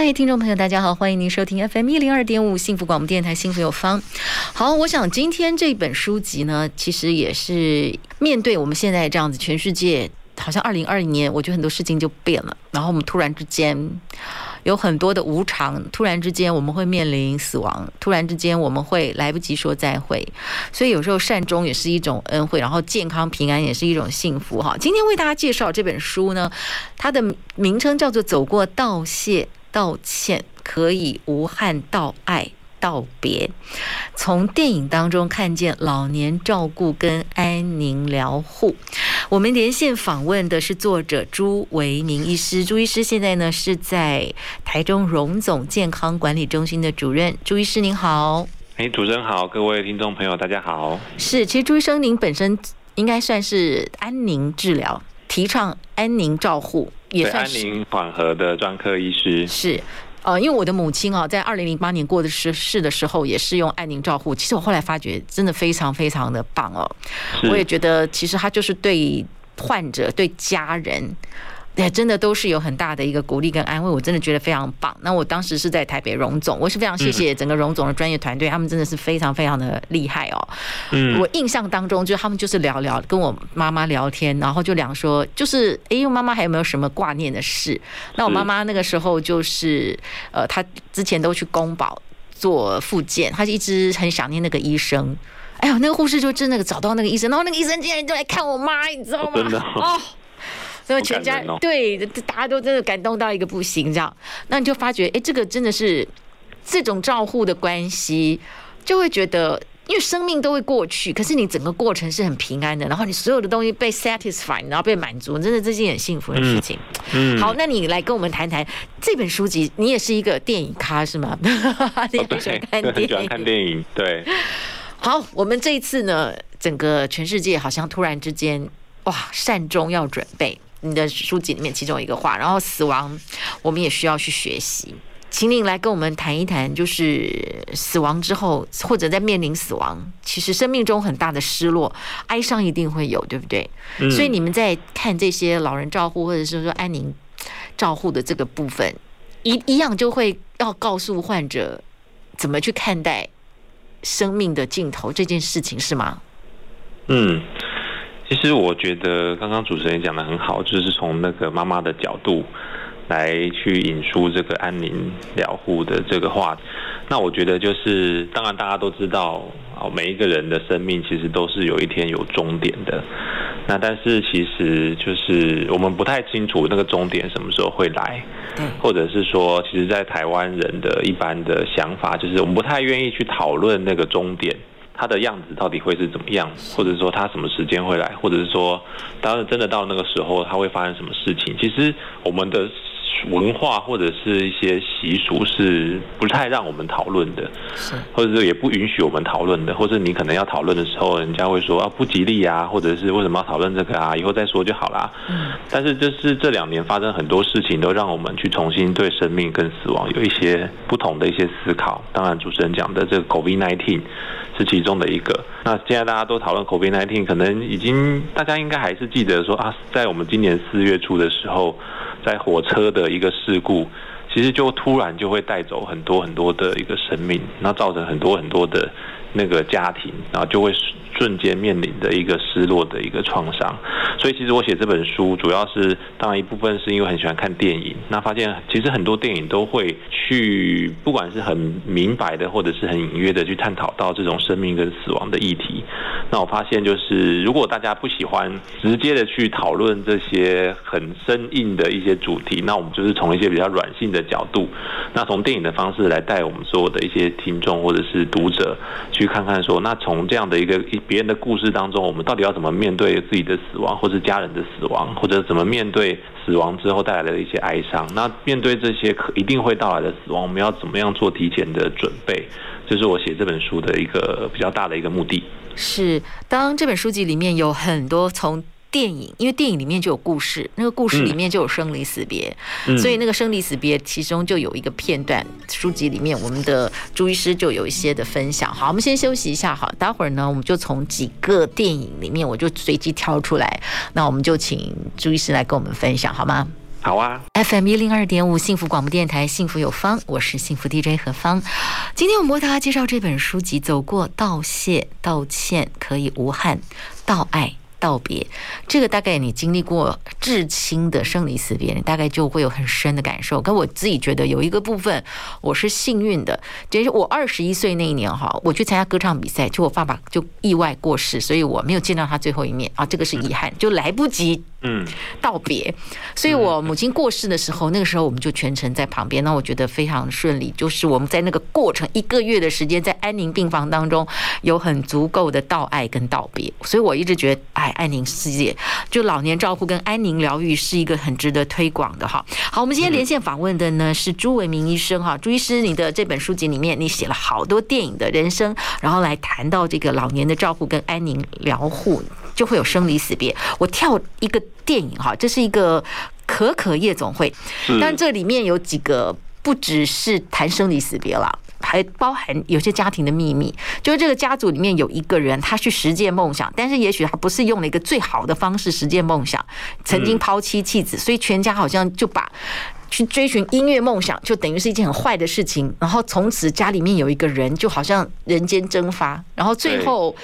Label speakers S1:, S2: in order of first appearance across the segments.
S1: 嗨，听众朋友，大家好，欢迎您收听 FM 一零二点五幸福广播电台幸福有方。好，我想今天这本书籍呢，其实也是面对我们现在这样子，全世界好像二零二零年，我觉得很多事情就变了，然后我们突然之间。有很多的无常，突然之间我们会面临死亡，突然之间我们会来不及说再会，所以有时候善终也是一种恩惠，然后健康平安也是一种幸福哈。今天为大家介绍这本书呢，它的名称叫做《走过道谢道歉，可以无憾道爱》。道别，从电影当中看见老年照顾跟安宁疗护。我们连线访问的是作者朱维明医师，朱医师现在呢是在台中荣总健康管理中心的主任。朱医师您好，
S2: 哎，主持人好，各位听众朋友大家好。
S1: 是，其实朱医生您本身应该算是安宁治疗，提倡安宁照护，也算是
S2: 安宁缓和的专科医师。
S1: 是。呃，因为我的母亲啊，在二零零八年过的世世的时候，也是用安宁照护。其实我后来发觉，真的非常非常的棒哦。我也觉得，其实他就是对患者、对家人。对，真的都是有很大的一个鼓励跟安慰，我真的觉得非常棒。那我当时是在台北荣总，我是非常谢谢整个荣总的专业团队，他们真的是非常非常的厉害哦。嗯，我印象当中，就他们就是聊聊，跟我妈妈聊天，然后就聊说，就是哎，妈妈还有没有什么挂念的事？那我妈妈那个时候就是，呃，她之前都去宫保做复健，她就一直很想念那个医生。哎呦，那个护士就真的找到那个医生，然后那个医生竟然就来看我妈，你知道吗？哦。所以全家对，大家都真的感动到一个不行，这样，那你就发觉，哎，这个真的是这种照护的关系，就会觉得，因为生命都会过去，可是你整个过程是很平安的，然后你所有的东西被 satisfied，然后被满足，真的这是件很幸福的事情。嗯，好，那你来跟我们谈谈这本书籍，你也是一个电影咖是吗？你很喜欢看电影，
S2: 喜欢看电影，对。
S1: 好，我们这一次呢，整个全世界好像突然之间，哇，善终要准备。你的书籍里面其中一个话，然后死亡，我们也需要去学习。请您来跟我们谈一谈，就是死亡之后，或者在面临死亡，其实生命中很大的失落、哀伤一定会有，对不对？嗯。所以你们在看这些老人照护，或者是说安宁照护的这个部分，一一样就会要告诉患者怎么去看待生命的尽头这件事情，是吗？
S2: 嗯。其实我觉得刚刚主持人讲的很好，就是从那个妈妈的角度来去引出这个安宁疗护的这个话。那我觉得就是，当然大家都知道啊，每一个人的生命其实都是有一天有终点的。那但是其实就是我们不太清楚那个终点什么时候会来，或者是说，其实，在台湾人的一般的想法，就是我们不太愿意去讨论那个终点。它的样子到底会是怎么样，或者说它什么时间会来，或者是说，当然真的到那个时候，它会发生什么事情？其实我们的。文化或者是一些习俗是不太让我们讨论的，或者是也不允许我们讨论的，或者你可能要讨论的时候，人家会说啊不吉利啊，或者是为什么要讨论这个啊？以后再说就好啦。但是就是这两年发生很多事情，都让我们去重新对生命跟死亡有一些不同的一些思考。当然，主持人讲的这个 COVID-19 是其中的一个。那现在大家都讨论 COVID-19，可能已经大家应该还是记得说啊，在我们今年四月初的时候。在火车的的一个事故，其实就突然就会带走很多很多的一个生命，那造成很多很多的那个家庭，然后就会。瞬间面临的一个失落的一个创伤，所以其实我写这本书主要是，当然一部分是因为很喜欢看电影，那发现其实很多电影都会去，不管是很明白的或者是很隐约的去探讨到这种生命跟死亡的议题。那我发现就是，如果大家不喜欢直接的去讨论这些很生硬的一些主题，那我们就是从一些比较软性的角度，那从电影的方式来带我们所有的一些听众或者是读者去看看说，那从这样的一个一。别人的故事当中，我们到底要怎么面对自己的死亡，或是家人的死亡，或者怎么面对死亡之后带来的一些哀伤？那面对这些可一定会到来的死亡，我们要怎么样做提前的准备？这是我写这本书的一个比较大的一个目的。
S1: 是，当这本书籍里面有很多从。电影，因为电影里面就有故事，那个故事里面就有生离死别，嗯、所以那个生离死别其中就有一个片段，书籍里面我们的朱医师就有一些的分享。好，我们先休息一下，好，待会儿呢，我们就从几个电影里面，我就随机挑出来，那我们就请朱医师来跟我们分享，好吗？
S2: 好啊。
S1: FM 一零二点五幸福广播电台，幸福有方，我是幸福 DJ 何芳。今天我们为大家介绍这本书籍，走过道谢、道歉，可以无憾，道爱。道别，这个大概你经历过至亲的生离死别，你大概就会有很深的感受。可我自己觉得有一个部分我是幸运的，就是我二十一岁那一年哈，我去参加歌唱比赛，就我爸爸就意外过世，所以我没有见到他最后一面。啊，这个是遗憾，就来不及嗯。道别。所以我母亲过世的时候，那个时候我们就全程在旁边，那我觉得非常顺利，就是我们在那个过程一个月的时间，在安宁病房当中有很足够的道爱跟道别，所以我一直觉得哎。安宁世界，就老年照护跟安宁疗愈是一个很值得推广的哈。好，我们今天连线访问的呢是朱维明医生哈。朱医师，你的这本书籍里面，你写了好多电影的人生，然后来谈到这个老年的照护跟安宁疗护，就会有生离死别。我跳一个电影哈，这是一个可可夜总会，但这里面有几个不只是谈生离死别了。还包含有些家庭的秘密，就是这个家族里面有一个人，他去实践梦想，但是也许他不是用了一个最好的方式实践梦想，曾经抛妻弃子，所以全家好像就把去追寻音乐梦想，就等于是一件很坏的事情。然后从此家里面有一个人，就好像人间蒸发。然后最后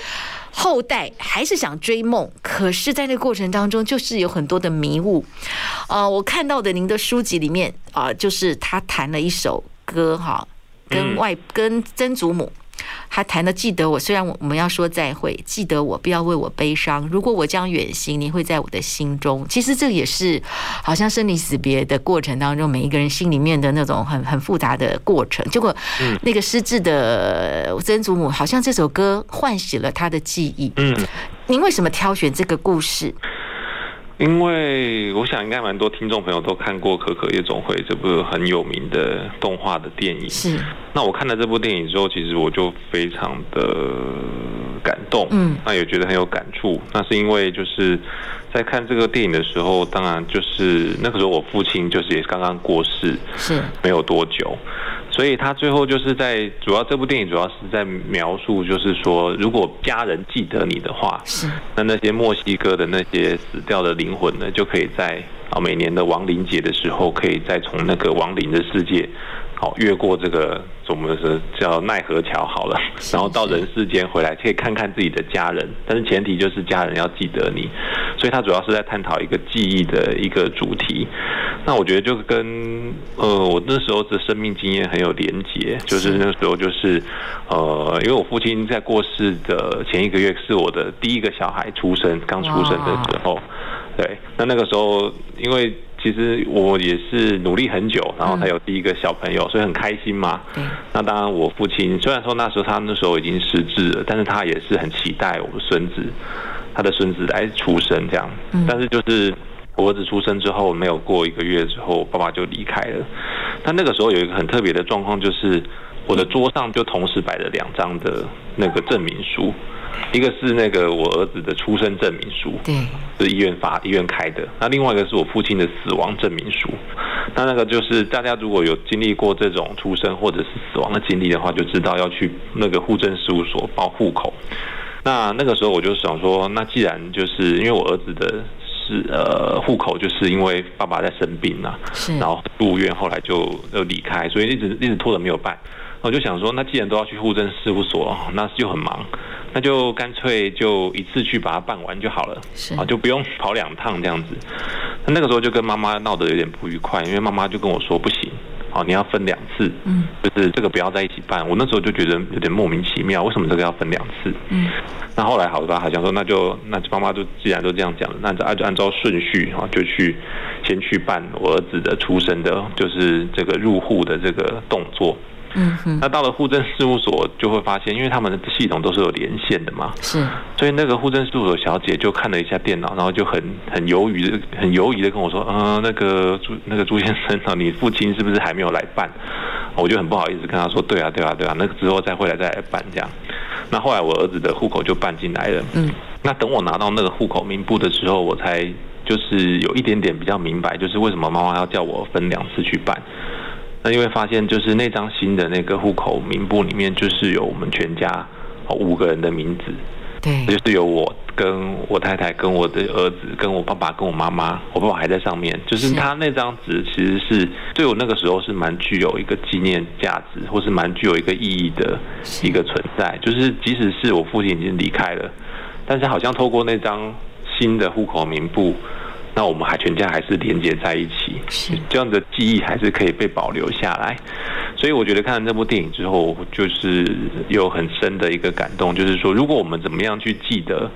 S1: 后代还是想追梦，可是在那个过程当中，就是有很多的迷雾。呃，我看到的您的书籍里面啊，就是他弹了一首歌哈。跟外跟曾祖母，还谈的记得我，虽然我们要说再会，记得我不要为我悲伤。如果我将远行，你会在我的心中。其实这也是好像生离死别的过程当中，每一个人心里面的那种很很复杂的过程。结果那个失智的曾祖母，好像这首歌唤醒了他的记忆。嗯，您为什么挑选这个故事？
S2: 因为我想应该蛮多听众朋友都看过《可可夜总会》这部很有名的动画的电影。是。那我看了这部电影之后，其实我就非常的感动。嗯。那也觉得很有感触。那是因为就是在看这个电影的时候，当然就是那个时候我父亲就是也刚刚过世，是没有多久。所以他最后就是在主要这部电影主要是在描述，就是说如果家人记得你的话，是那那些墨西哥的那些死掉的灵魂呢，就可以在啊每年的亡灵节的时候，可以再从那个亡灵的世界。好，越过这个怎么是叫奈何桥好了，然后到人世间回来，可以看看自己的家人，但是前提就是家人要记得你，所以他主要是在探讨一个记忆的一个主题。那我觉得就是跟呃我那时候的生命经验很有连结，就是那时候就是呃因为我父亲在过世的前一个月是我的第一个小孩出生，刚出生的时候，对，那那个时候因为。其实我也是努力很久，然后才有第一个小朋友，所以很开心嘛。那当然，我父亲虽然说那时候他那时候已经失智了，但是他也是很期待我的孙子，他的孙子来出生这样。但是就是我儿子出生之后，没有过一个月之后，爸爸就离开了。但那个时候有一个很特别的状况，就是我的桌上就同时摆着两张的那个证明书。一个是那个我儿子的出生证明书，对，是医院发、医院开的。那另外一个是我父亲的死亡证明书。那那个就是大家如果有经历过这种出生或者是死亡的经历的话，就知道要去那个户政事务所报户口。那那个时候我就想说，那既然就是因为我儿子的是呃户口，就是因为爸爸在生病啊，然后入院，后来就就离开，所以一直一直拖着没有办。我就想说，那既然都要去户政事务所，那就很忙。那就干脆就一次去把它办完就好了，啊，就不用跑两趟这样子。那那个时候就跟妈妈闹得有点不愉快，因为妈妈就跟我说不行，啊，你要分两次，嗯，就是这个不要在一起办。我那时候就觉得有点莫名其妙，为什么这个要分两次？嗯，那后来好吧，好像说那就那妈妈就既然都这样讲了，那就按按照顺序啊，就去先去办我儿子的出生的，就是这个入户的这个动作。
S1: 嗯嗯。
S2: 那到了户政事务所就会发现，因为他们的系统都是有连线的嘛，
S1: 是。
S2: 所以那个户政事务所小姐就看了一下电脑，然后就很 很犹豫的、很犹豫的跟我说：“嗯、呃，那个朱那个朱先生啊，你父亲是不是还没有来办？”我就很不好意思跟他说：“对啊，对啊，对啊，那个之后再回来再来办这样。”那后来我儿子的户口就办进来了。嗯。那等我拿到那个户口名簿的时候，我才就是有一点点比较明白，就是为什么妈妈要叫我分两次去办。那因为发现就是那张新的那个户口名簿里面，就是有我们全家五个人的名字。
S1: 对。
S2: 就是有我跟我太太跟我的儿子跟我爸爸跟我妈妈，我爸爸还在上面。就是他那张纸其实是对我那个时候是蛮具有一个纪念价值，或是蛮具有一个意义的一个存在。就是即使是我父亲已经离开了。但是好像透过那张新的户口名簿，那我们还全家还是连接在一起，这样的记忆还是可以被保留下来。所以我觉得看了这部电影之后，就是有很深的一个感动，就是说，如果我们怎么样去记得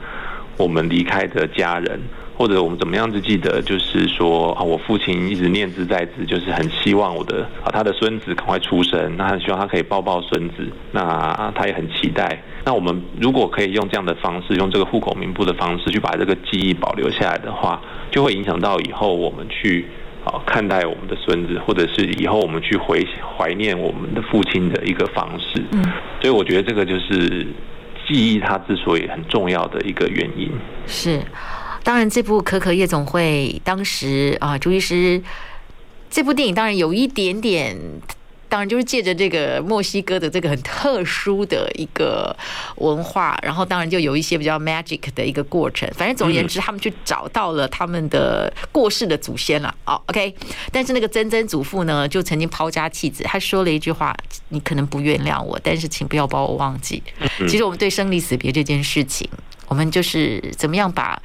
S2: 我们离开的家人。或者我们怎么样子记得，就是说啊，我父亲一直念之在兹，就是很希望我的啊他的孙子赶快出生，那很希望他可以抱抱孙子，那他也很期待。那我们如果可以用这样的方式，用这个户口名簿的方式去把这个记忆保留下来的话，就会影响到以后我们去啊看待我们的孙子，或者是以后我们去回怀念我们的父亲的一个方式。嗯，所以我觉得这个就是记忆它之所以很重要的一个原因。
S1: 是。当然，这部《可可夜总会》当时啊，朱医师这部电影当然有一点点，当然就是借着这个墨西哥的这个很特殊的一个文化，然后当然就有一些比较 magic 的一个过程。反正总而言之，他们去找到了他们的过世的祖先了。哦，OK。但是那个曾曾祖父呢，就曾经抛家弃子，他说了一句话：“你可能不原谅我，但是请不要把我忘记。”其实我们对生离死别这件事情，我们就是怎么样把。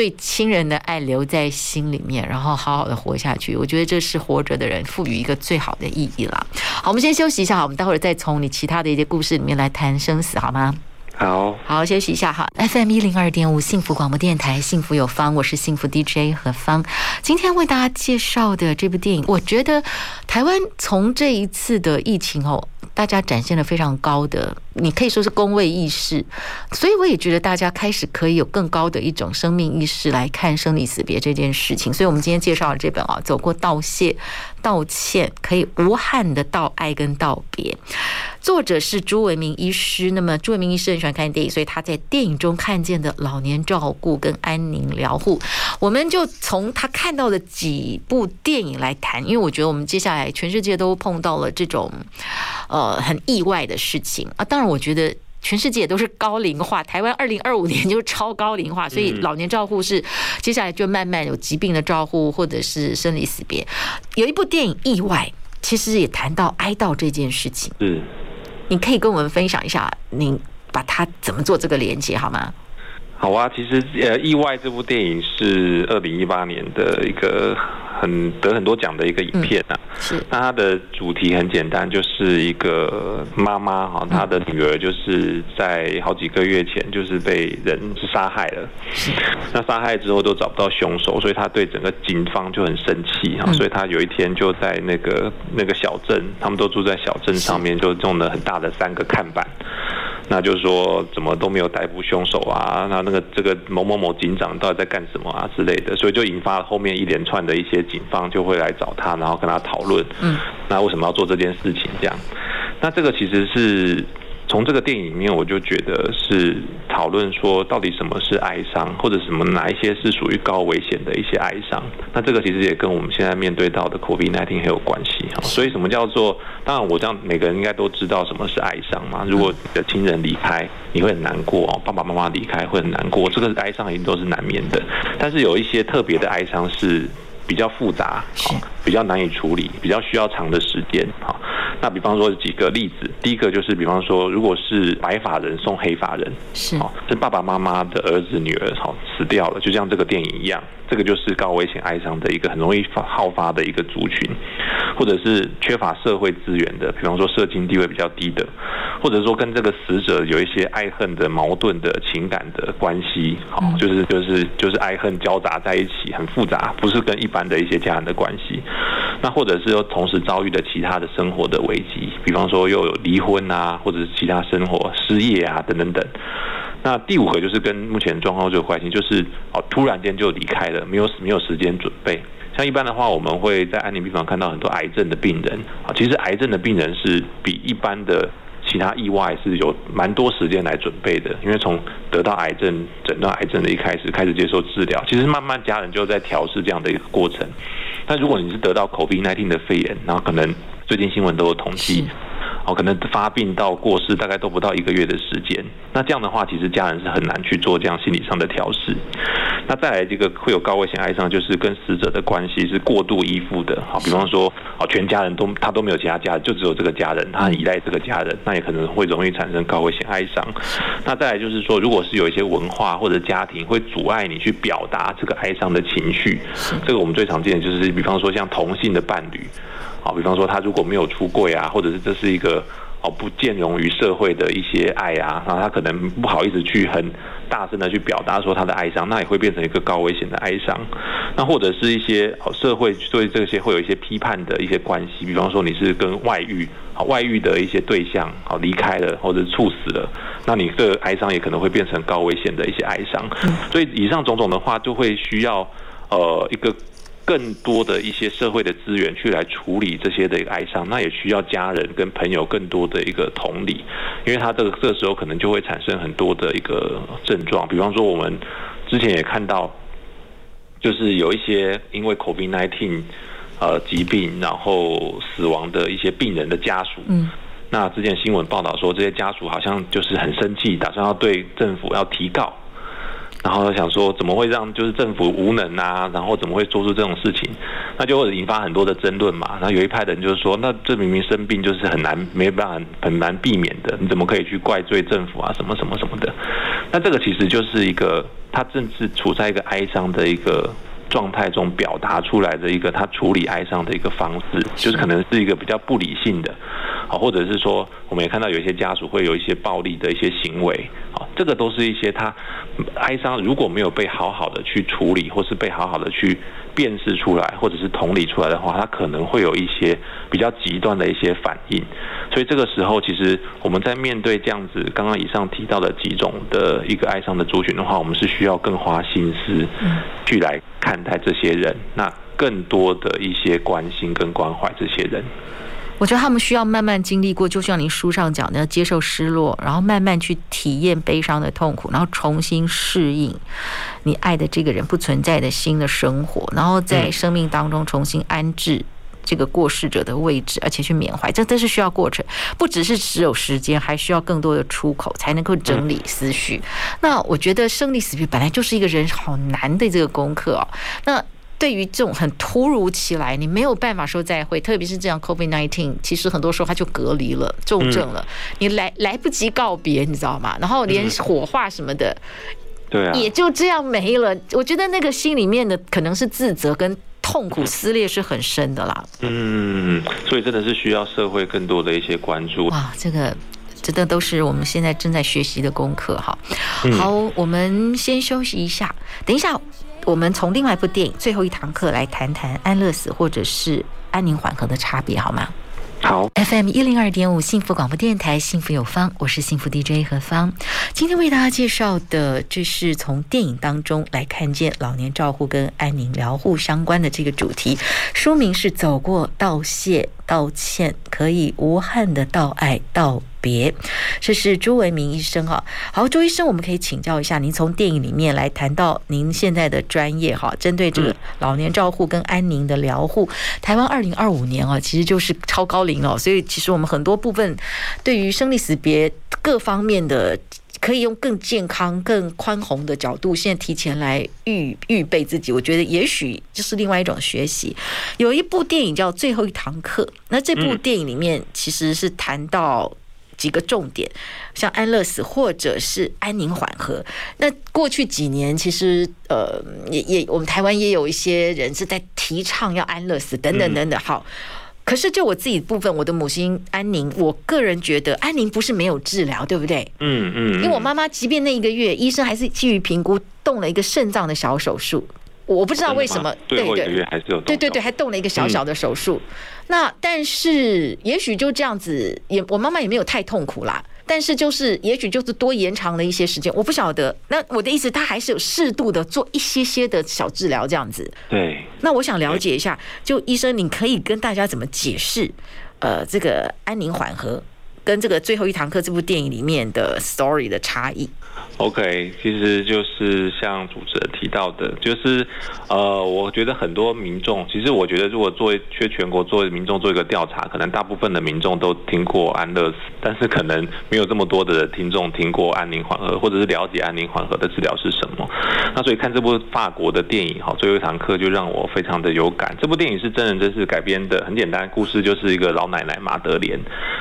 S1: 对亲人的爱留在心里面，然后好好的活下去。我觉得这是活着的人赋予一个最好的意义了。好，我们先休息一下，好，我们待会儿再从你其他的一些故事里面来谈生死，好吗？
S2: 好，
S1: 好，休息一下哈。FM 一零二点五幸福广播电台，幸福有方，我是幸福 DJ 何方。今天为大家介绍的这部电影，我觉得台湾从这一次的疫情后，大家展现了非常高的，你可以说是公卫意识，所以我也觉得大家开始可以有更高的一种生命意识来看生离死别这件事情。所以，我们今天介绍了这本啊，《走过道谢、道歉，可以无憾的道爱跟道别》，作者是朱维明医师。那么，朱维明医师很喜欢看电影，所以他在电影中看见的老年照顾跟安宁疗护，我们就从他看到的几部电影来谈，因为我觉得我们接下来全世界都碰到了这种。呃，很意外的事情啊！当然，我觉得全世界都是高龄化，台湾二零二五年就是超高龄化，所以老年照护是接下来就慢慢有疾病的照护，或者是生离死别。有一部电影《意外》，其实也谈到哀悼这件事情。
S2: 嗯，
S1: 你可以跟我们分享一下，您把它怎么做这个连接好吗？
S2: 好啊，其实呃，《意外》这部电影是二零一八年的一个。很得很多奖的一个影片啊，
S1: 是。
S2: 那它的主题很简单，就是一个妈妈哈，她的女儿就是在好几个月前就是被人杀害了。是。那杀害之后都找不到凶手，所以他对整个警方就很生气哈，所以他有一天就在那个那个小镇，他们都住在小镇上面，就种了很大的三个看板。那就是说，怎么都没有逮捕凶手啊？那那个这个某某某警长到底在干什么啊之类的？所以就引发了后面一连串的一些警方就会来找他，然后跟他讨论。嗯，那为什么要做这件事情？这样，那这个其实是。从这个电影里面，我就觉得是讨论说，到底什么是哀伤，或者什么哪一些是属于高危险的一些哀伤。那这个其实也跟我们现在面对到的 COVID-19 很有关系。所以什么叫做？当然，我这样每个人应该都知道什么是哀伤嘛。如果你的亲人离开，你会很难过哦，爸爸妈妈离开会很难过，这个哀伤一定都是难免的。但是有一些特别的哀伤是。比较复杂，比较难以处理，比较需要长的时间。好，那比方说几个例子，第一个就是，比方说，如果是白发人送黑发人，
S1: 是，
S2: 是爸爸妈妈的儿子女儿，好死掉了，就像这个电影一样，这个就是高危险哀伤的一个很容易发好发的一个族群，或者是缺乏社会资源的，比方说社经地位比较低的，或者说跟这个死者有一些爱恨的矛盾的情感的关系，好，就是就是就是爱恨交杂在一起，很复杂，不是跟一般的一些家人的关系。那或者是又同时遭遇的其他的生活的危机，比方说又有离婚啊，或者是其他生活失业啊等等等。那第五个就是跟目前状况就有关系，就是哦，突然间就离开了，没有没有时间准备。像一般的话，我们会在安宁病房看到很多癌症的病人啊，其实癌症的病人是比一般的其他意外是有蛮多时间来准备的，因为从得到癌症诊断癌症的一开始开始接受治疗，其实慢慢家人就在调试这样的一个过程。但如果你是得到 COVID-19 的肺炎，然后可能最近新闻都有统计。哦，可能发病到过世大概都不到一个月的时间。那这样的话，其实家人是很难去做这样心理上的调试。那再来这个会有高危险哀伤，就是跟死者的关系是过度依附的。好，比方说，哦，全家人都他都没有其他家人，就只有这个家人，他很依赖这个家人，那也可能会容易产生高危险哀伤。那再来就是说，如果是有一些文化或者家庭会阻碍你去表达这个哀伤的情绪，这个我们最常见的就是，比方说像同性的伴侣。好，比方说他如果没有出柜啊，或者是这是一个哦不兼容于社会的一些爱啊，然后他可能不好意思去很大声的去表达说他的哀伤，那也会变成一个高危险的哀伤。那或者是一些哦社会对这些会有一些批判的一些关系，比方说你是跟外遇好外遇的一些对象好离开了或者猝死了，那你这个哀伤也可能会变成高危险的一些哀伤。所以以上种种的话，就会需要呃一个。更多的一些社会的资源去来处理这些的一个哀伤，那也需要家人跟朋友更多的一个同理，因为他这个这个时候可能就会产生很多的一个症状，比方说我们之前也看到，就是有一些因为 COVID-19 呃疾病然后死亡的一些病人的家属，嗯，那之前新闻报道说这些家属好像就是很生气，打算要对政府要提告。然后想说，怎么会让就是政府无能啊？然后怎么会做出这种事情？那就会引发很多的争论嘛。那有一派的人就是说，那这明明生病就是很难没办法很难避免的，你怎么可以去怪罪政府啊？什么什么什么的？那这个其实就是一个他正是处在一个哀伤的一个状态中表达出来的一个他处理哀伤的一个方式，就是可能是一个比较不理性的。好，或者是说，我们也看到有一些家属会有一些暴力的一些行为，好，这个都是一些他哀伤如果没有被好好的去处理，或是被好好的去辨识出来，或者是同理出来的话，他可能会有一些比较极端的一些反应。所以这个时候，其实我们在面对这样子刚刚以上提到的几种的一个哀伤的族群的话，我们是需要更花心思去来看待这些人，那更多的一些关心跟关怀这些人。
S1: 我觉得他们需要慢慢经历过，就像您书上讲的，要接受失落，然后慢慢去体验悲伤的痛苦，然后重新适应你爱的这个人不存在的新的生活，然后在生命当中重新安置这个过世者的位置，而且去缅怀，这都是需要过程，不只是只有时间，还需要更多的出口才能够整理思绪。那我觉得生离死别本来就是一个人好难的这个功课哦。那对于这种很突如其来，你没有办法说再会，特别是这样 COVID nineteen，其实很多时候他就隔离了，重症了，你来来不及告别，你知道吗？然后连火化什么的，
S2: 对啊，
S1: 也就这样没了。我觉得那个心里面的可能是自责跟痛苦撕裂是很深的啦。
S2: 嗯，所以真的是需要社会更多的一些关注。
S1: 哇，这个真的都是我们现在正在学习的功课哈。好，我们先休息一下，等一下。我们从另外一部电影《最后一堂课》来谈谈安乐死或者是安宁缓和的差别，好吗？
S2: 好。
S1: FM 一零二点五幸福广播电台，幸福有方，我是幸福 DJ 何芳。今天为大家介绍的，这是从电影当中来看见老年照护跟安宁疗护相关的这个主题。书名是《走过道谢道歉，可以无憾的道爱道别》，这是朱文明医生哈。好，朱医生，我们可以请教一下，您从电影里面来谈到您现在的专业哈，针对这个老年照护跟安宁的疗护，台湾二零二五年啊，其实就是超高龄了，所以其实我们很多部分对于生离死别各方面的，可以用更健康、更宽宏的角度，现在提前来预预备自己，我觉得也许就是另外一种学习。有一部电影叫《最后一堂课》，那这部电影里面其实是谈到。几个重点，像安乐死或者是安宁缓和。那过去几年，其实呃，也也我们台湾也有一些人是在提倡要安乐死等等等等。好，可是就我自己部分，我的母亲安宁，我个人觉得安宁不是没有治疗，对不对？
S2: 嗯嗯。
S1: 因为我妈妈即便那一个月，医生还是基于评估动了一个肾脏的小手术。我不知道为什么，对对
S2: 对
S1: 对对，还动了一个小小的手术。嗯、那但是也许就这样子，也我妈妈也没有太痛苦啦。但是就是也许就是多延长了一些时间，我不晓得。那我的意思，他还是有适度的做一些些的小治疗这样子。
S2: 对。
S1: 那我想了解一下，就医生，你可以跟大家怎么解释？呃，这个安宁缓和跟这个最后一堂课这部电影里面的 story 的差异。
S2: OK，其实就是像主持人提到的，就是呃，我觉得很多民众，其实我觉得如果做去全国做民众做一个调查，可能大部分的民众都听过安乐死，但是可能没有这么多的听众听过安宁缓和，或者是了解安宁缓和的治疗是什么。那所以看这部法国的电影哈，最后一堂课就让我非常的有感。这部电影是真人真事改编的，很简单，故事就是一个老奶奶马德莲，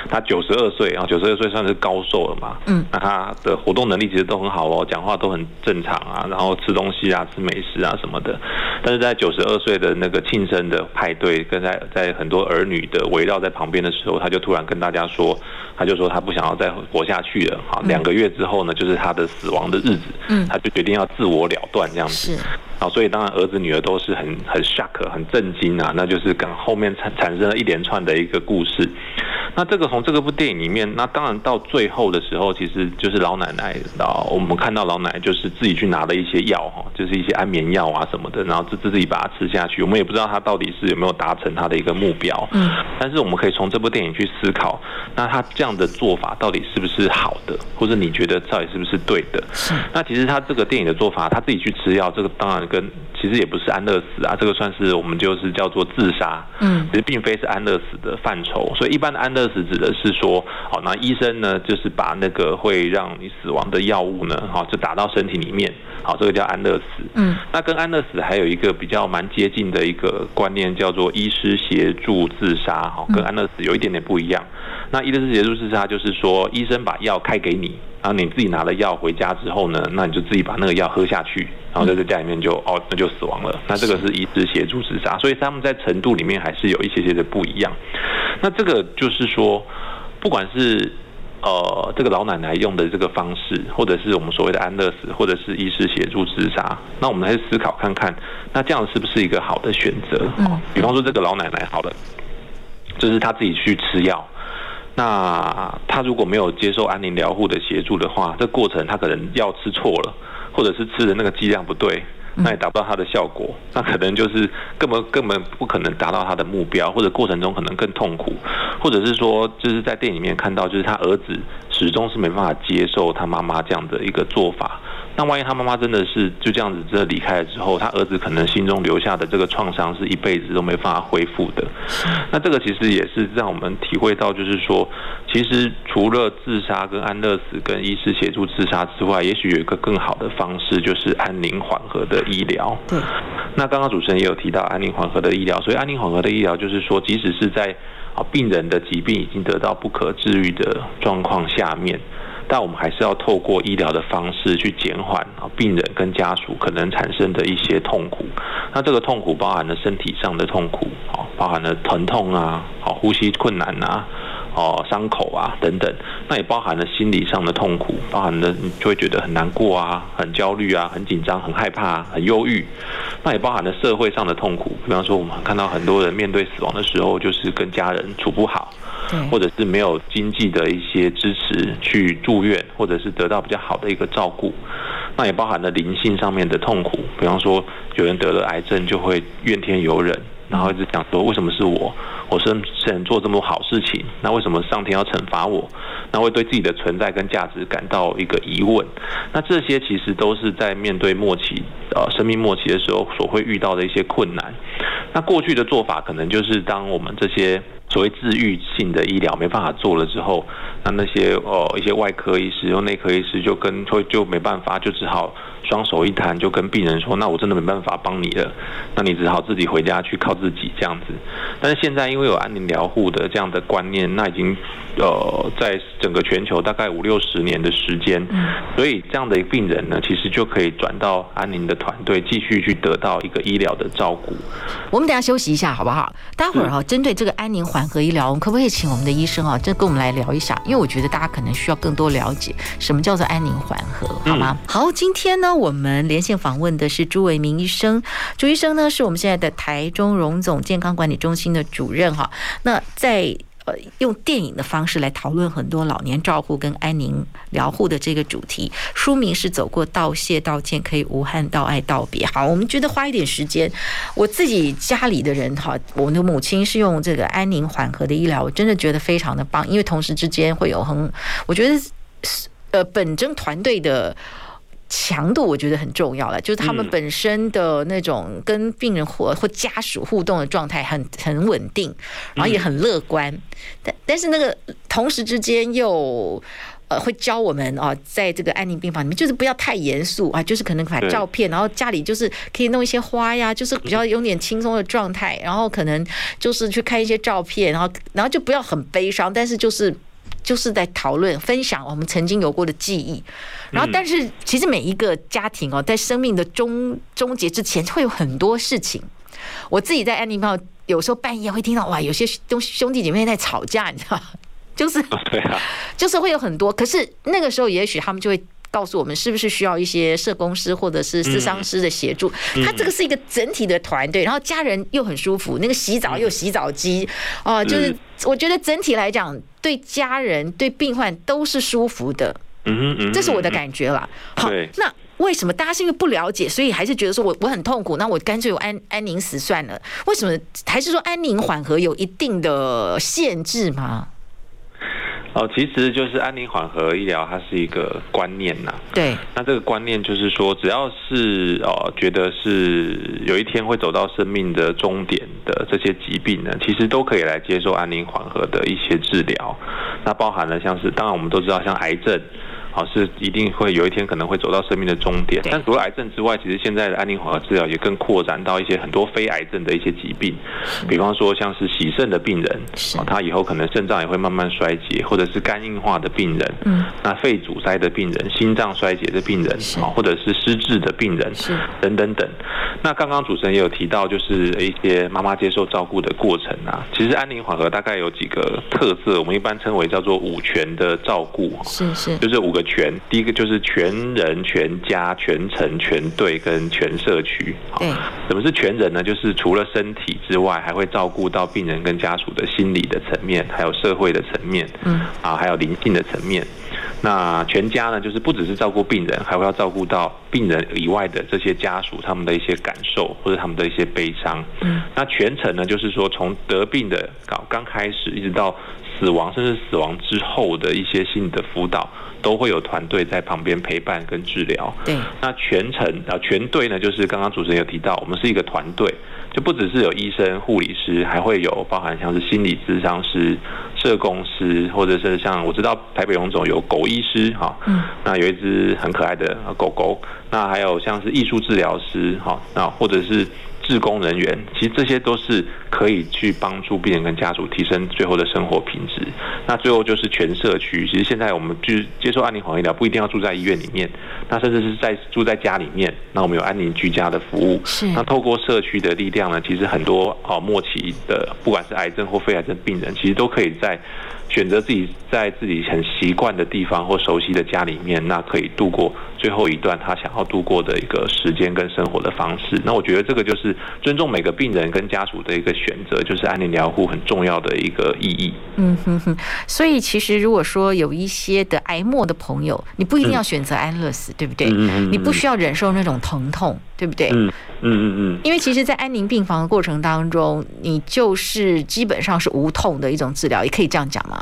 S2: 她九十二岁啊，九十二岁算是高寿了嘛，嗯，那她的活动能力其实都很好哦，讲话都很正常啊，然后吃东西啊，吃美食啊什么的。但是在九十二岁的那个庆生的派对，跟在在很多儿女的围绕在旁边的时候，他就突然跟大家说，他就说他不想要再活下去了。好，两个月之后呢，就是他的死亡的日子，嗯，他就决定要自我了断这样子。是。好，所以当然儿子女儿都是很很 shock 很震惊啊，那就是跟后面产产生了一连串的一个故事。那这个从这个部电影里面，那当然到最后的时候，其实就是老奶奶啊，我们看到老奶奶就是自己去拿了一些药哈，就是一些安眠药啊什么的，然后自自己把它吃下去。我们也不知道她到底是有没有达成她的一个目标，嗯，但是我们可以从这部电影去思考，那她这样的做法到底是不是好的，或者你觉得到底是不是对的？是。那其实她这个电影的做法，她自己去吃药，这个当然跟其实也不是安乐死啊，这个算是我们就是叫做自杀，嗯，其实并非是安乐死的范畴。所以一般的安乐死指的是说，好，那医生呢就是把那个会让你死亡的药物呢，好，就打到身体里面，好，这个叫安乐死。嗯，那跟安乐死还有一个比较蛮接近的一个观念，叫做医师协助自杀，哈，跟安乐死有一点点不一样。那医师协助自杀就是说，医生把药开给你。然后你自己拿了药回家之后呢，那你就自己把那个药喝下去，然后在这家里面就哦，那就死亡了。那这个是医师协助自杀，所以他们在程度里面还是有一些些的不一样。那这个就是说，不管是呃这个老奶奶用的这个方式，或者是我们所谓的安乐死，或者是医师协助自杀，那我们来思考看看，那这样是不是一个好的选择？嗯，比方说这个老奶奶好了，就是她自己去吃药。那她如果没有接受安宁疗护的协助的话，这过程她可能药吃错了，或者是吃的那个剂量不对，那也达不到他的效果，那可能就是根本根本不可能达到他的目标，或者过程中可能更痛苦，或者是说就是在电影里面看到，就是他儿子始终是没办法接受他妈妈这样的一个做法。那万一他妈妈真的是就这样子这离开了之后，他儿子可能心中留下的这个创伤是一辈子都没办法恢复的。那这个其实也是让我们体会到，就是说，其实除了自杀跟安乐死跟医师协助自杀之外，也许有一个更好的方式，就是安宁缓和的医疗。对。那刚刚主持人也有提到安宁缓和的医疗，所以安宁缓和的医疗就是说，即使是在啊病人的疾病已经得到不可治愈的状况下面。但我们还是要透过医疗的方式去减缓啊病人跟家属可能产生的一些痛苦。那这个痛苦包含了身体上的痛苦，包含了疼痛啊，呼吸困难啊，哦，伤口啊等等。那也包含了心理上的痛苦，包含了你就会觉得很难过啊，很焦虑啊，很紧张，很害怕，很忧郁。那也包含了社会上的痛苦，比方说我们看到很多人面对死亡的时候，就是跟家人处不好。或者是没有经济的一些支持去住院，或者是得到比较好的一个照顾，那也包含了灵性上面的痛苦。比方说，有人得了癌症就会怨天尤人，然后一直想说为什么是我，我生生做这么多好事情，那为什么上天要惩罚我？那会对自己的存在跟价值感到一个疑问。那这些其实都是在面对末期呃生命末期的时候所会遇到的一些困难。那过去的做法可能就是当我们这些。所谓治愈性的医疗没办法做了之后，那那些哦一些外科医师、或内科医师就跟会就没办法，就只好。双手一摊，就跟病人说：“那我真的没办法帮你了，那你只好自己回家去靠自己这样子。”但是现在因为有安宁疗护的这样的观念，那已经呃在整个全球大概五六十年的时间，所以这样的病人呢，其实就可以转到安宁的团队，继续去得到一个医疗的照顾。
S1: 我们等下休息一下好不好？待会儿哈，针对这个安宁缓和医疗，我们可不可以请我们的医生啊，这跟我们来聊一下？因为我觉得大家可能需要更多了解什么叫做安宁缓和，好吗？嗯、好，今天呢。我们连线访问的是朱维明医生，朱医生呢是我们现在的台中荣总健康管理中心的主任哈。那在用电影的方式来讨论很多老年照护跟安宁疗护的这个主题，书名是走过道谢道歉，可以无憾道爱道别。好，我们觉得花一点时间，我自己家里的人哈，我的母亲是用这个安宁缓和的医疗，我真的觉得非常的棒，因为同时之间会有很，我觉得呃本征团队的。强度我觉得很重要了，就是他们本身的那种跟病人或或家属互动的状态很很稳定，然后也很乐观，但但是那个同时之间又呃会教我们啊，在这个安宁病房里面就是不要太严肃啊，就是可能把照片，然后家里就是可以弄一些花呀，就是比较有点轻松的状态，然后可能就是去看一些照片，然后然后就不要很悲伤，但是就是。就是在讨论、分享我们曾经有过的记忆，然后，但是其实每一个家庭哦，在生命的终终结之前，会有很多事情。我自己在安宁病房，有时候半夜会听到哇，有些兄兄弟姐妹在吵架，你知道，就是 对啊，就是会有很多。可是那个时候，也许他们就会。告诉我们是不是需要一些社工师或者是咨商师的协助？他这个是一个整体的团队，然后家人又很舒服，那个洗澡又洗澡机，哦，就是我觉得整体来讲，对家人对病患都是舒服的。嗯嗯，这是我的感觉啦。好，那为什么大家是因为不了解，所以还是觉得说我我很痛苦，那我干脆我安安宁死算了？为什么还是说安宁缓和有一定的限制吗？
S2: 哦，其实就是安宁缓和医疗，它是一个观念呐。对。那这个观念就是说，只要是哦觉得是有一天会走到生命的终点的这些疾病呢，其实都可以来接受安宁缓和的一些治疗。那包含了像是，当然我们都知道，像癌症。好，是一定会有一天可能会走到生命的终点。但除了癌症之外，其实现在的安宁缓和治疗也更扩展到一些很多非癌症的一些疾病，比方说像是洗肾的病人，他以后可能肾脏也会慢慢衰竭，或者是肝硬化的病人，嗯，那肺阻塞的病人，心脏衰竭的病人，啊，或者是失智的病人，是。等等等。那刚刚主持人也有提到，就是一些妈妈接受照顾的过程啊，其实安宁缓和大概有几个特色，我们一般称为叫做五全的照顾，是是，就是五个。全，第一个就是全人、全家、全程、全队跟全社区。好，什么是全人呢？就是除了身体之外，还会照顾到病人跟家属的心理的层面，还有社会的层面，嗯，啊，还有灵性的层面。那全家呢，就是不只是照顾病人，还会要照顾到病人以外的这些家属他们的一些感受或者他们的一些悲伤。嗯，那全程呢，就是说从得病的搞刚开始，一直到死亡，甚至死亡之后的一些心理的辅导。都会有团队在旁边陪伴跟治疗。对，那全程啊全队呢，就是刚刚主持人有提到，我们是一个团队，就不只是有医生、护理师，还会有包含像是心理咨商师、社工师，或者是像我知道台北荣总有狗医师哈，嗯，那有一只很可爱的狗狗，那还有像是艺术治疗师哈，那或者是。志工人员，其实这些都是可以去帮助病人跟家属提升最后的生活品质。那最后就是全社区，其实现在我们去接受安宁缓和医疗，不一定要住在医院里面，那甚至是在住在家里面，那我们有安宁居家的服务。是。那透过社区的力量呢，其实很多啊末期的，不管是癌症或肺癌症病人，其实都可以在。选择自己在自己很习惯的地方或熟悉的家里面，那可以度过最后一段他想要度过的一个时间跟生活的方式。那我觉得这个就是尊重每个病人跟家属的一个选择，就是安宁疗护很重要的一个意义。嗯哼哼。
S1: 所以其实如果说有一些的癌末的朋友，你不一定要选择安乐死，嗯、对不对？嗯、你不需要忍受那种疼痛，对不对？嗯嗯嗯嗯。因为其实，在安宁病房的过程当中，你就是基本上是无痛的一种治疗，也可以这样讲吗？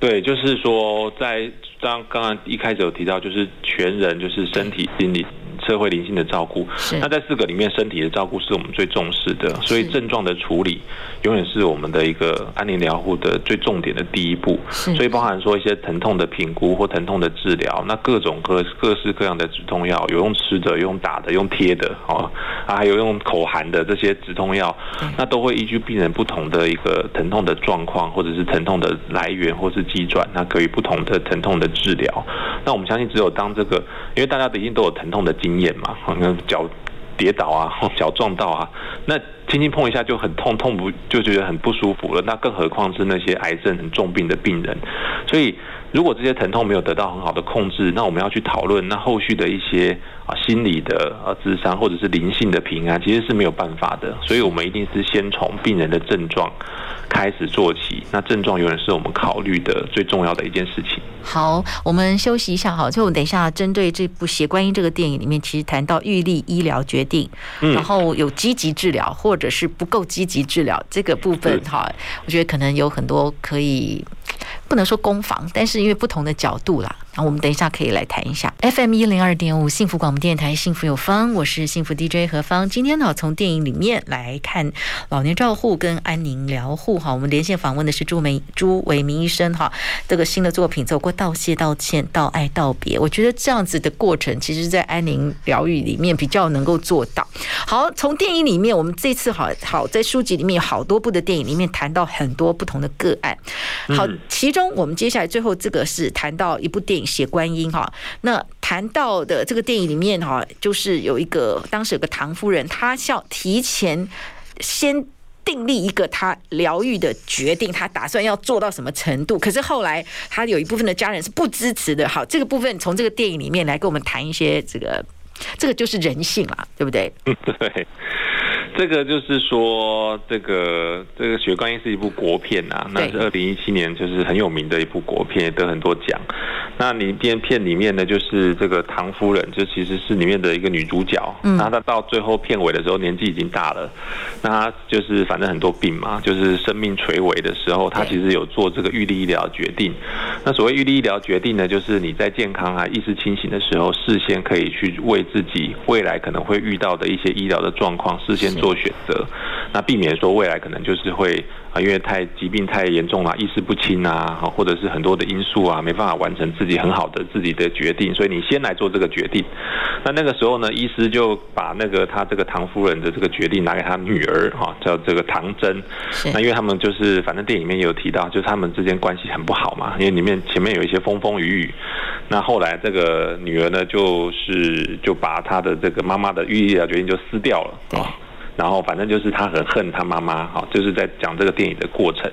S2: 对，就是说，在当刚刚一开始有提到，就是全人，就是身体、心理、社会灵性的照顾。那在四个里面，身体的照顾是我们最重视的，所以症状的处理永远是我们的一个安宁疗护的最重点的第一步。所以包含说一些疼痛的评估或疼痛的治疗，那各种各各式各样的止痛药，有用吃的，有用打的，用贴的，哦，啊，还有用口含的这些止痛药，那都会依据病人不同的一个疼痛的状况，或者是疼痛的来源，或是机转，那给予不同的疼痛的治疗。那我们相信，只有当这个，因为大家一定都有疼痛的经验嘛，好像脚跌倒啊，脚撞到啊，那轻轻碰一下就很痛，痛不就觉得很不舒服了。那更何况是那些癌症很重病的病人，所以如果这些疼痛没有得到很好的控制，那我们要去讨论那后续的一些。啊，心理的呃智商或者是灵性的平安，其实是没有办法的，所以我们一定是先从病人的症状开始做起。那症状永远是我们考虑的最重要的一件事情。
S1: 好，我们休息一下，好，就我们等一下针对这部《血观音》这个电影里面，其实谈到预立医疗决定，然后有积极治疗或者是不够积极治疗这个部分，哈，我觉得可能有很多可以。不能说攻防，但是因为不同的角度啦，我们等一下可以来谈一下。FM 一零二点五幸福广播电台，幸福有方，我是幸福 DJ 何芳。今天呢，从电影里面来看老年照护跟安宁疗护哈，我们连线访问的是朱梅朱伟明医生哈。这个新的作品走过道谢、道歉、道爱、道别，我觉得这样子的过程，其实在安宁疗愈里面比较能够做到。好，从电影里面，我们这次好好在书籍里面有好多部的电影里面谈到很多不同的个案，好，其中。中，我们接下来最后这个是谈到一部电影《血观音》哈，那谈到的这个电影里面哈，就是有一个当时有个唐夫人，她要提前先订立一个她疗愈的决定，她打算要做到什么程度，可是后来她有一部分的家人是不支持的。好，这个部分从这个电影里面来跟我们谈一些这个，这个就是人性啦，对不对？
S2: 嗯对。这个就是说，这个这个《血观音》是一部国片啊，那是二零一七年就是很有名的一部国片，也得很多奖。那里边片里面呢，就是这个唐夫人，就其实是里面的一个女主角。嗯，那她到最后片尾的时候，年纪已经大了，那她就是反正很多病嘛，就是生命垂危的时候，她其实有做这个预立医疗决定。那所谓预立医疗决定呢，就是你在健康啊意识清醒的时候，事先可以去为自己未来可能会遇到的一些医疗的状况事先做。做选择，那避免说未来可能就是会啊，因为太疾病太严重了，意识不清啊，或者是很多的因素啊，没办法完成自己很好的自己的决定，所以你先来做这个决定。那那个时候呢，医师就把那个他这个唐夫人的这个决定拿给他女儿哈，叫这个唐真。那因为他们就是反正电影里面也有提到，就是他们之间关系很不好嘛，因为里面前面有一些风风雨雨。那后来这个女儿呢，就是就把她的这个妈妈的预立医疗决定就撕掉了啊。然后反正就是他很恨他妈妈，哈，就是在讲这个电影的过程。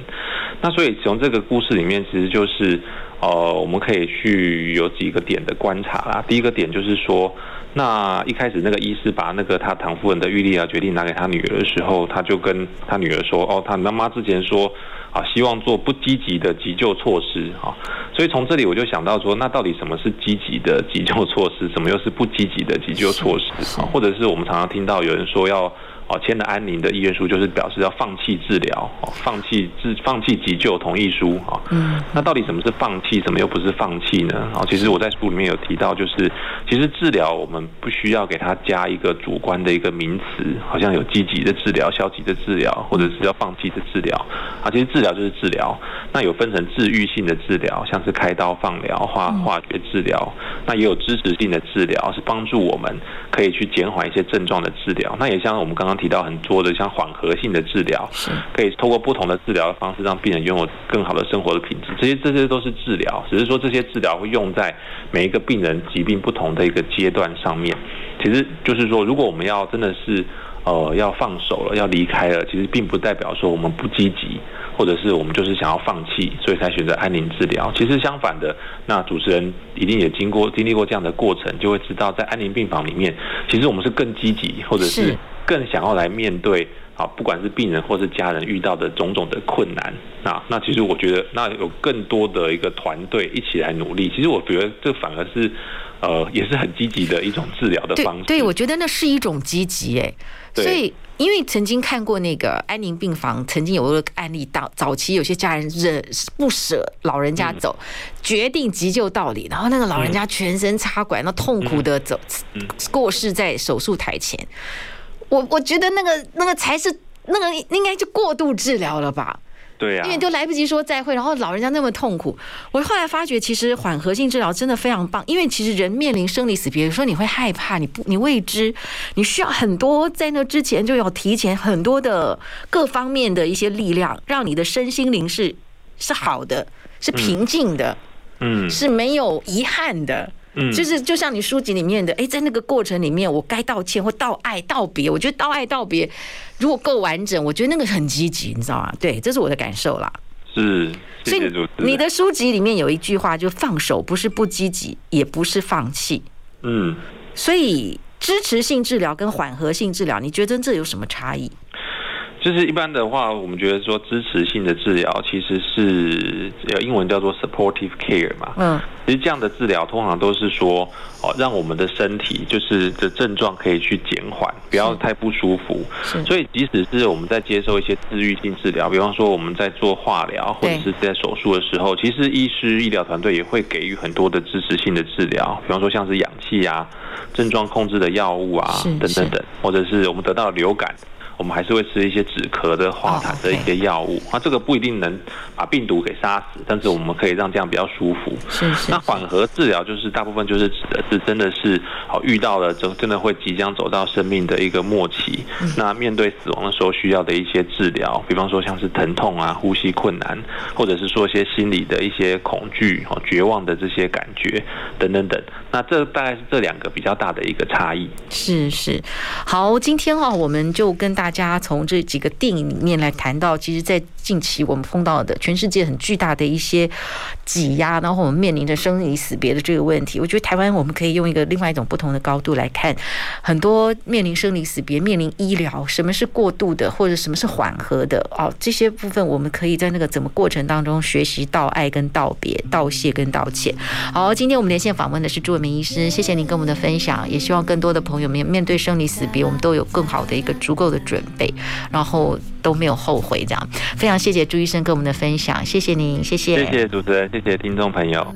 S2: 那所以从这个故事里面，其实就是，呃，我们可以去有几个点的观察啦。第一个点就是说，那一开始那个医师把那个他唐夫人的预立啊决定拿给他女儿的时候，他就跟他女儿说，哦，他妈妈之前说，啊，希望做不积极的急救措施，啊。所以从这里我就想到说，那到底什么是积极的急救措施，什么又是不积极的急救措施？啊，或者是我们常常听到有人说要。哦，签了安宁的意愿书，就是表示要放弃治疗，哦，放弃治，放弃急救同意书，啊，嗯，那到底什么是放弃，什么又不是放弃呢？哦，其实我在书里面有提到，就是其实治疗我们不需要给它加一个主观的一个名词，好像有积极的治疗、消极的治疗，或者是要放弃的治疗，啊，其实治疗就是治疗，那有分成治愈性的治疗，像是开刀、放疗、化化学治疗，那也有支持性的治疗，是帮助我们可以去减缓一些症状的治疗，那也像我们刚刚。提到很多的像缓和性的治疗，可以透过不同的治疗的方式让病人拥有更好的生活的品质。这些这些都是治疗，只是说这些治疗会用在每一个病人疾病不同的一个阶段上面。其实就是说，如果我们要真的是呃要放手了，要离开了，其实并不代表说我们不积极，或者是我们就是想要放弃，所以才选择安宁治疗。其实相反的，那主持人一定也经过经历过这样的过程，就会知道在安宁病房里面，其实我们是更积极，或者是。更想要来面对啊，不管是病人或是家人遇到的种种的困难啊，那其实我觉得，那有更多的一个团队一起来努力，其实我觉得这反而是，呃，也是很积极的一种治疗的方式。
S1: 对，对，我觉得那是一种积极，哎，所以因为曾经看过那个安宁病房，曾经有个案例，到早期有些家人忍不舍老人家走，嗯、决定急救到底，然后那个老人家全身插管，那、嗯、痛苦的走、嗯、过世在手术台前。我我觉得那个那个才是那个应该就过度治疗了吧？
S2: 对呀、啊，
S1: 因为都来不及说再会，然后老人家那么痛苦。我后来发觉，其实缓和性治疗真的非常棒，因为其实人面临生离死别，有时候你会害怕，你不你未知，你需要很多在那之前就要提前很多的各方面的一些力量，让你的身心灵是是好的，是平静的，嗯，是没有遗憾的。嗯，就是就像你书籍里面的，哎，在那个过程里面，我该道歉或道爱道别，我觉得道爱道别如果够完整，我觉得那个很积极，你知道吗？对，这是我的感受啦。
S2: 是，
S1: 所以你的书籍里面有一句话，就放手不是不积极，也不是放弃。嗯，所以支持性治疗跟缓和性治疗，你觉得这有什么差异？
S2: 就是一般的话，我们觉得说支持性的治疗其实是呃英文叫做 supportive care 嘛。嗯。其实这样的治疗通常都是说哦，让我们的身体就是的症状可以去减缓，不要太不舒服。所以即使是我们在接受一些治愈性治疗，比方说我们在做化疗或者是在手术的时候，其实医师医疗团队也会给予很多的支持性的治疗，比方说像是氧气啊、症状控制的药物啊等等等，或者是我们得到流感。我们还是会吃一些止咳的、化痰的一些药物，那、oh, okay. 这个不一定能把病毒给杀死，但是我们可以让这样比较舒服。是是。那缓和治疗就是大部分就是指的是真的是好遇到了真真的会即将走到生命的一个末期，嗯、那面对死亡的时候需要的一些治疗，比方说像是疼痛啊、呼吸困难，或者是说一些心理的一些恐惧、哦绝望的这些感觉等等等。那这大概是这两个比较大的一个差异。
S1: 是是。好，今天哈我们就跟大大家从这几个电影里面来谈到，其实，在近期我们碰到的全世界很巨大的一些挤压，然后我们面临着生离死别的这个问题。我觉得台湾我们可以用一个另外一种不同的高度来看，很多面临生离死别、面临医疗，什么是过度的，或者什么是缓和的哦，这些部分我们可以在那个怎么过程当中学习道爱跟道别、道谢跟道歉。好，今天我们连线访问的是朱文明医师，谢谢您跟我们的分享，也希望更多的朋友们面对生离死别，我们都有更好的一个足够的准准备，然后都没有后悔，这样非常谢谢朱医生跟我们的分享，谢谢您，谢谢，
S2: 谢谢主持人，谢谢听众朋友。